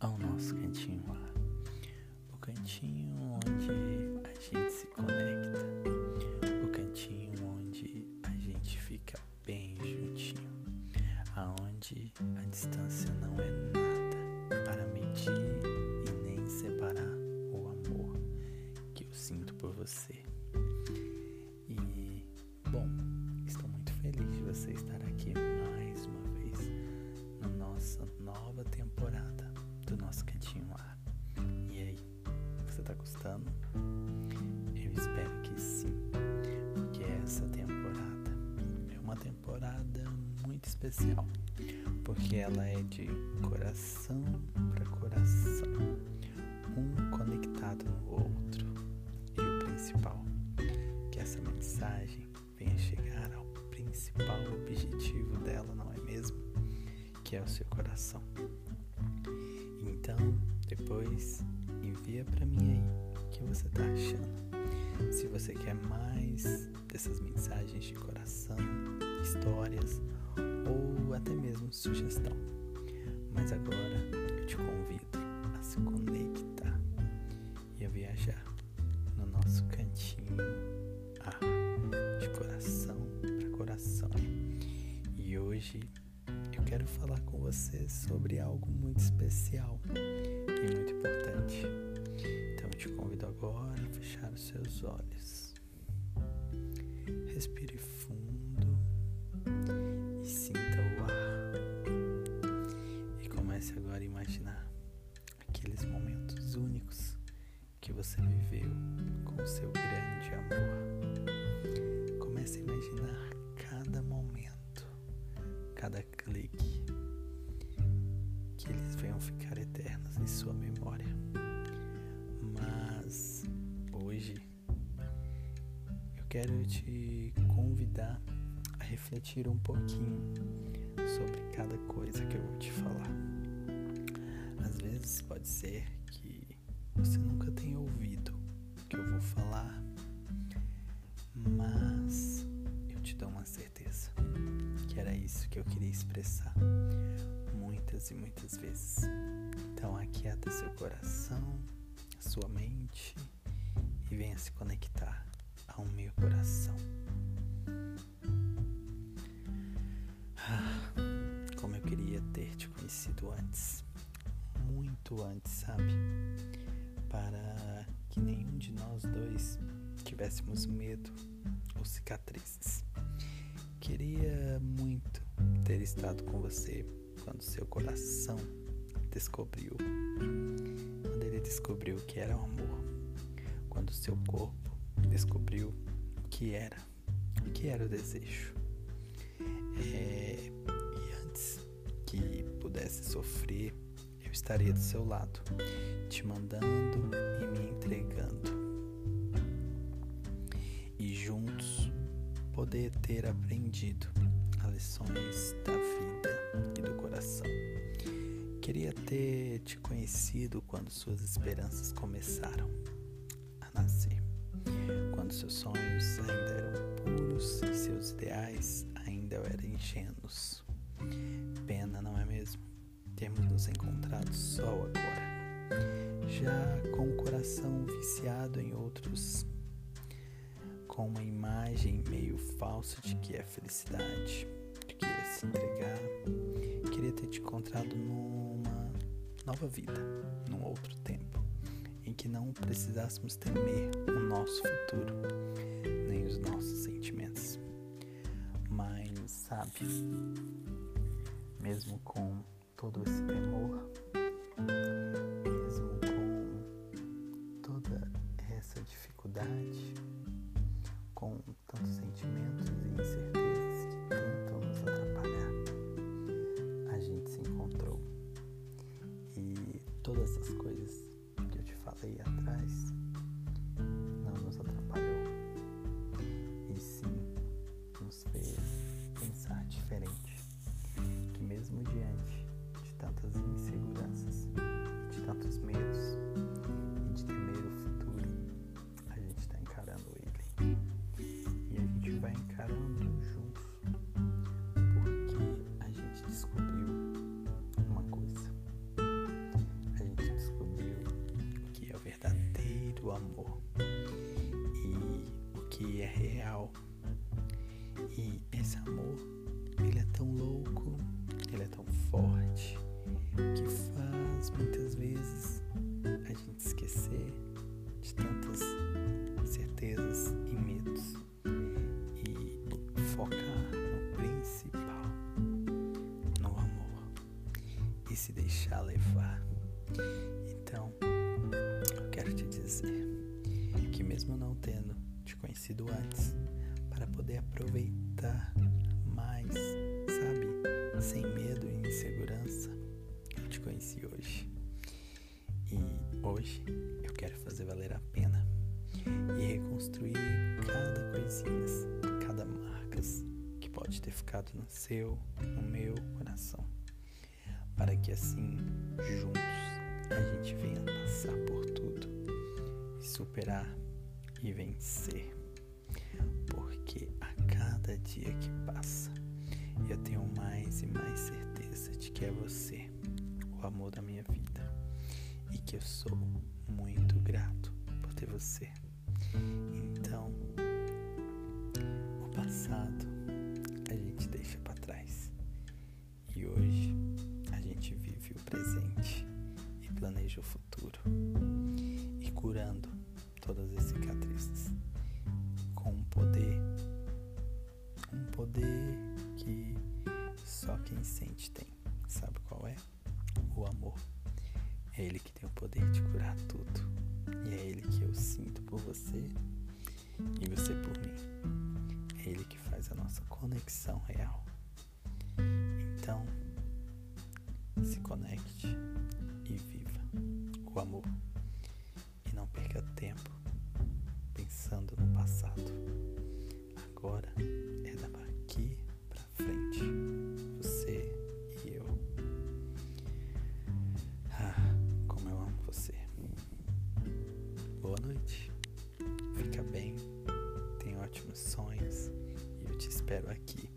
Ao nosso cantinho lá. O cantinho onde a gente se conecta. O cantinho onde a gente fica bem juntinho. Aonde a distância não é nada para medir e nem separar o amor que eu sinto por você. E, bom, estou muito feliz de você estar aqui nova temporada do nosso Cantinho Ar. E aí, você tá gostando? Eu espero que sim, porque essa temporada é uma temporada muito especial, porque ela é de coração para coração, um conectado no outro. E o principal, que essa mensagem venha chegar ao principal objetivo dela, não é mesmo? Que é o seu coração. Então, depois envia para mim aí o que você tá achando. Se você quer mais dessas mensagens de coração, histórias ou até mesmo sugestão. Mas agora eu te convido a se conectar e a viajar no nosso cantinho ah, de coração para coração. E hoje quero falar com você sobre algo muito especial e muito importante. Então eu te convido agora a fechar os seus olhos. Respire fundo que eles venham ficar eternos em sua memória. Mas hoje eu quero te convidar a refletir um pouquinho sobre cada coisa que eu vou te falar. Às vezes pode ser que você nunca tenha ouvido o que eu vou falar, mas eu te dou uma certeza que era isso que eu queria expressar muitas e muitas vezes. Então aquieta seu coração, sua mente e venha se conectar ao meu coração. Ah, como eu queria ter te conhecido antes, muito antes, sabe? Para que nenhum de nós dois tivéssemos medo ou cicatrizes. Queria muito ter estado com você quando seu coração descobriu. Quando ele descobriu que era o amor. Quando seu corpo descobriu que era, que era o desejo. É, e antes que pudesse sofrer, eu estaria do seu lado, te mandando e me entregando. E juntos poder ter aprendido as lições da Queria ter te conhecido quando suas esperanças começaram a nascer, quando seus sonhos ainda eram puros e seus ideais ainda eram ingênuos. Pena, não é mesmo? Temos nos encontrado só agora, já com o coração viciado em outros, com uma imagem meio falsa de que é felicidade, de que é se entregar. Queria ter te encontrado numa nova vida, num outro tempo, em que não precisássemos temer o nosso futuro, nem os nossos sentimentos. Mas, sabe, mesmo com todo esse temor, mesmo com toda essa dificuldade, com tantos sentimentos e incertezas de tantas inseguranças, se deixar levar. Então, eu quero te dizer que, mesmo não tendo te conhecido antes, para poder aproveitar mais, sabe, sem medo e insegurança, eu te conheci hoje. E hoje eu quero fazer valer a pena e reconstruir cada coisinha, cada marcas que pode ter ficado no seu, no meu coração, para que assim juntos a gente venha passar por tudo superar e vencer. Porque a cada dia que passa, eu tenho mais e mais certeza de que é você, o amor da minha vida e que eu sou muito grato por ter você. Então, o passado o futuro e curando todas as cicatrizes com um poder, um poder que só quem sente tem. Sabe qual é? O amor. É Ele que tem o poder de curar tudo. E é Ele que eu sinto por você e você por mim. É Ele que faz a nossa conexão real. Então, se conecte o amor. E não perca tempo pensando no passado. Agora é daqui para frente. Você e eu. Ah, como eu amo você. Boa noite. Fica bem. Tenha ótimos sonhos. E eu te espero aqui